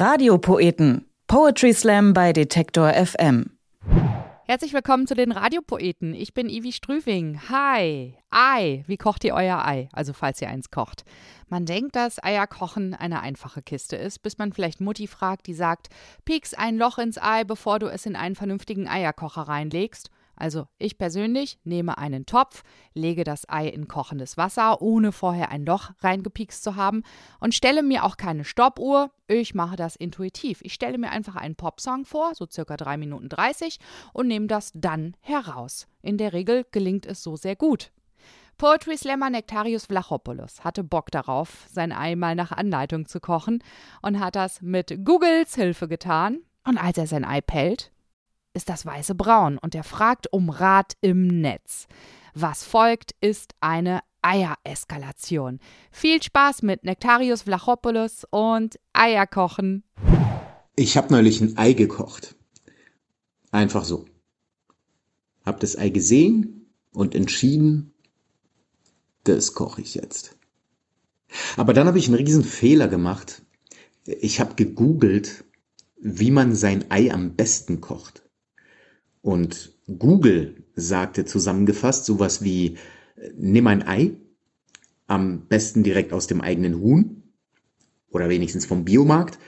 Radiopoeten. Poetry Slam bei Detektor FM. Herzlich willkommen zu den Radiopoeten. Ich bin Ivi Strüving. Hi. Ei. Wie kocht ihr euer Ei? Also falls ihr eins kocht. Man denkt, dass Eierkochen eine einfache Kiste ist, bis man vielleicht Mutti fragt, die sagt, pieks ein Loch ins Ei, bevor du es in einen vernünftigen Eierkocher reinlegst. Also ich persönlich nehme einen Topf, lege das Ei in kochendes Wasser, ohne vorher ein Loch reingepiekst zu haben und stelle mir auch keine Stoppuhr. Ich mache das intuitiv. Ich stelle mir einfach einen Popsong vor, so circa 3 Minuten 30 und nehme das dann heraus. In der Regel gelingt es so sehr gut. Poetry Slammer Nectarius Vlachopoulos hatte Bock darauf, sein Ei mal nach Anleitung zu kochen und hat das mit Googles Hilfe getan. Und als er sein Ei pellt, ist das weiße Braun und er fragt um Rat im Netz. Was folgt, ist eine Eiereskalation. Viel Spaß mit Nektarius Vlachopoulos und Eierkochen. Ich habe neulich ein Ei gekocht. Einfach so. Hab das Ei gesehen und entschieden, das koche ich jetzt. Aber dann habe ich einen riesen Fehler gemacht. Ich habe gegoogelt, wie man sein Ei am besten kocht. Und Google sagte zusammengefasst sowas wie, nimm ein Ei, am besten direkt aus dem eigenen Huhn oder wenigstens vom Biomarkt,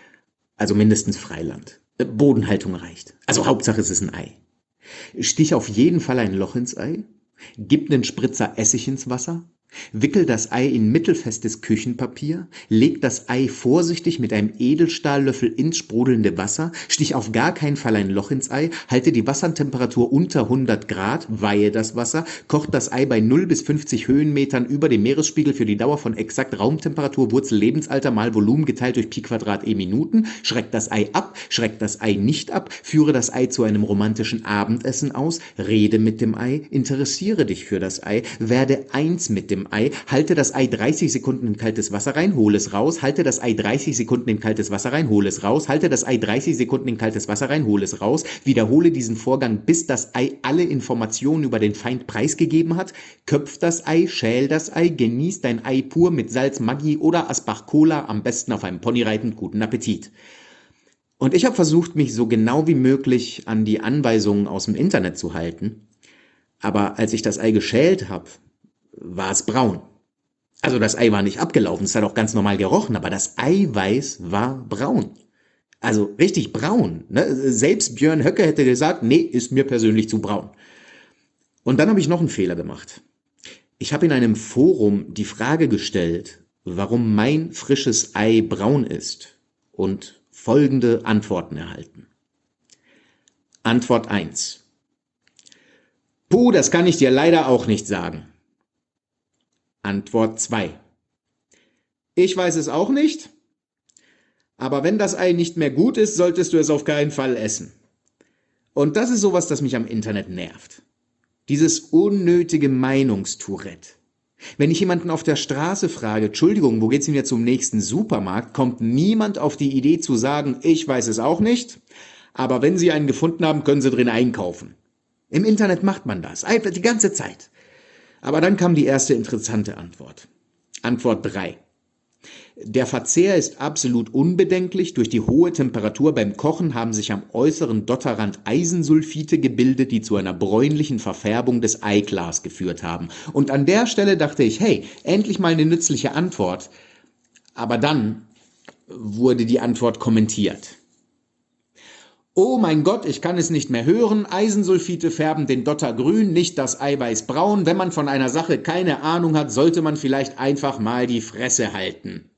also mindestens Freiland. Äh, Bodenhaltung reicht. Also Hauptsache es ist ein Ei. Stich auf jeden Fall ein Loch ins Ei, gib einen Spritzer Essig ins Wasser, Wickel das Ei in mittelfestes Küchenpapier, leg das Ei vorsichtig mit einem Edelstahllöffel ins sprudelnde Wasser, stich auf gar keinen Fall ein Loch ins Ei, halte die Wassertemperatur unter 100 Grad, weihe das Wasser, kocht das Ei bei 0 bis 50 Höhenmetern über dem Meeresspiegel für die Dauer von exakt Raumtemperatur, Wurzel, Lebensalter mal Volumen geteilt durch Pi Quadrat e Minuten, schreckt das Ei ab, schreckt das Ei nicht ab, führe das Ei zu einem romantischen Abendessen aus, rede mit dem Ei, interessiere dich für das Ei, werde eins mit dem Ei, halte das Ei 30 Sekunden in kaltes Wasser rein, hole es raus, halte das Ei 30 Sekunden in kaltes Wasser rein, hole es raus, halte das Ei 30 Sekunden in kaltes Wasser rein, hole es raus, wiederhole diesen Vorgang, bis das Ei alle Informationen über den Feind preisgegeben hat, köpf das Ei, schäl das Ei, genieß dein Ei pur mit Salz, Maggi oder Asbach Cola, am besten auf einem Pony reiten, guten Appetit. Und ich habe versucht, mich so genau wie möglich an die Anweisungen aus dem Internet zu halten. Aber als ich das Ei geschält habe, war es braun. Also das Ei war nicht abgelaufen, es hat auch ganz normal gerochen, aber das Eiweiß war braun. Also richtig braun. Ne? Selbst Björn Höcke hätte gesagt, nee, ist mir persönlich zu braun. Und dann habe ich noch einen Fehler gemacht. Ich habe in einem Forum die Frage gestellt, warum mein frisches Ei braun ist und folgende Antworten erhalten. Antwort 1. Puh, das kann ich dir leider auch nicht sagen. Antwort 2. Ich weiß es auch nicht, aber wenn das Ei nicht mehr gut ist, solltest du es auf keinen Fall essen. Und das ist sowas, das mich am Internet nervt. Dieses unnötige Meinungstourette. Wenn ich jemanden auf der Straße frage, Entschuldigung, wo geht's denn jetzt zum nächsten Supermarkt, kommt niemand auf die Idee zu sagen, ich weiß es auch nicht, aber wenn Sie einen gefunden haben, können Sie drin einkaufen. Im Internet macht man das, einfach die ganze Zeit. Aber dann kam die erste interessante Antwort. Antwort 3. Der Verzehr ist absolut unbedenklich. Durch die hohe Temperatur beim Kochen haben sich am äußeren Dotterrand Eisensulfite gebildet, die zu einer bräunlichen Verfärbung des Eiglas geführt haben. Und an der Stelle dachte ich, hey, endlich mal eine nützliche Antwort. Aber dann wurde die Antwort kommentiert. Oh mein Gott, ich kann es nicht mehr hören. Eisensulfite färben den Dotter grün, nicht das Eiweiß braun. Wenn man von einer Sache keine Ahnung hat, sollte man vielleicht einfach mal die Fresse halten.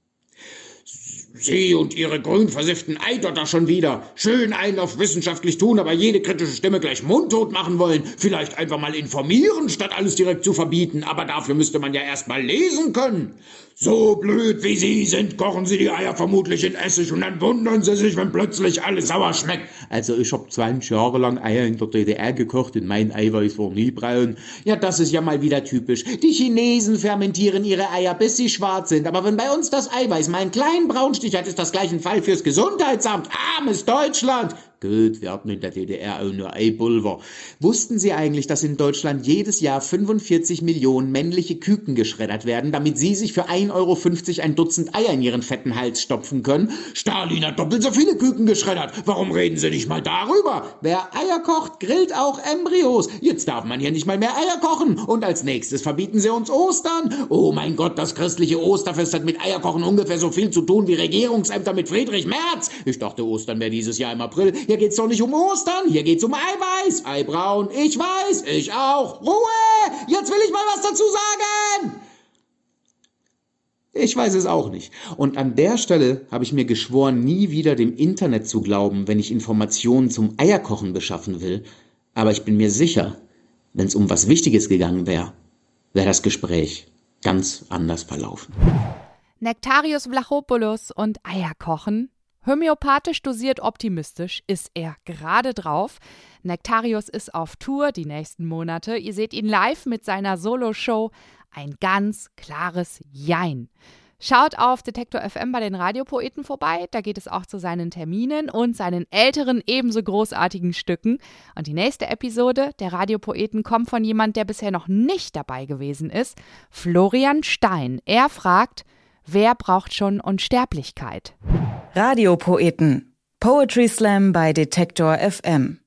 Sie und Ihre grün versifften Eidotter schon wieder. Schön einen auf wissenschaftlich tun, aber jede kritische Stimme gleich mundtot machen wollen. Vielleicht einfach mal informieren, statt alles direkt zu verbieten. Aber dafür müsste man ja erst mal lesen können. So blöd wie Sie sind, kochen Sie die Eier vermutlich in Essig und dann wundern Sie sich, wenn plötzlich alles sauer schmeckt. Also ich habe 20 Jahre lang Eier in der DDR gekocht und mein Eiweiß war nie braun. Ja, das ist ja mal wieder typisch. Die Chinesen fermentieren ihre Eier, bis sie schwarz sind. Aber wenn bei uns das Eiweiß mal einen kleinen Braunstich hat, ist das gleich ein Fall fürs Gesundheitsamt. Armes Deutschland. Gut, wir hatten in der DDR auch nur Eipulver. Wussten Sie eigentlich, dass in Deutschland jedes Jahr 45 Millionen männliche Küken geschreddert werden, damit Sie sich für 1,50 Euro ein Dutzend Eier in Ihren fetten Hals stopfen können? Stalin hat doppelt so viele Küken geschreddert. Warum reden Sie nicht mal darüber? Wer Eier kocht, grillt auch Embryos. Jetzt darf man hier nicht mal mehr Eier kochen. Und als nächstes verbieten Sie uns Ostern. Oh mein Gott, das christliche Osterfest hat mit Eierkochen ungefähr so viel zu tun wie Regierungsämter mit Friedrich Merz. Ich dachte, Ostern wäre dieses Jahr im April. Hier geht's doch nicht um Ostern, hier geht's um Eiweiß. Eibraun, ich weiß, ich auch. Ruhe! Jetzt will ich mal was dazu sagen! Ich weiß es auch nicht. Und an der Stelle habe ich mir geschworen, nie wieder dem Internet zu glauben, wenn ich Informationen zum Eierkochen beschaffen will. Aber ich bin mir sicher, wenn es um was Wichtiges gegangen wäre, wäre das Gespräch ganz anders verlaufen. Nektarius Vlachopoulos und Eierkochen. Homöopathisch dosiert optimistisch ist er gerade drauf. Nektarius ist auf Tour die nächsten Monate. Ihr seht ihn live mit seiner Solo-Show ein ganz klares Jein. Schaut auf Detektor FM bei den Radiopoeten vorbei, da geht es auch zu seinen Terminen und seinen älteren ebenso großartigen Stücken. Und die nächste Episode der Radiopoeten kommt von jemand, der bisher noch nicht dabei gewesen ist, Florian Stein. Er fragt, wer braucht schon Unsterblichkeit? Radiopoeten. Poetry Slam bei Detektor FM.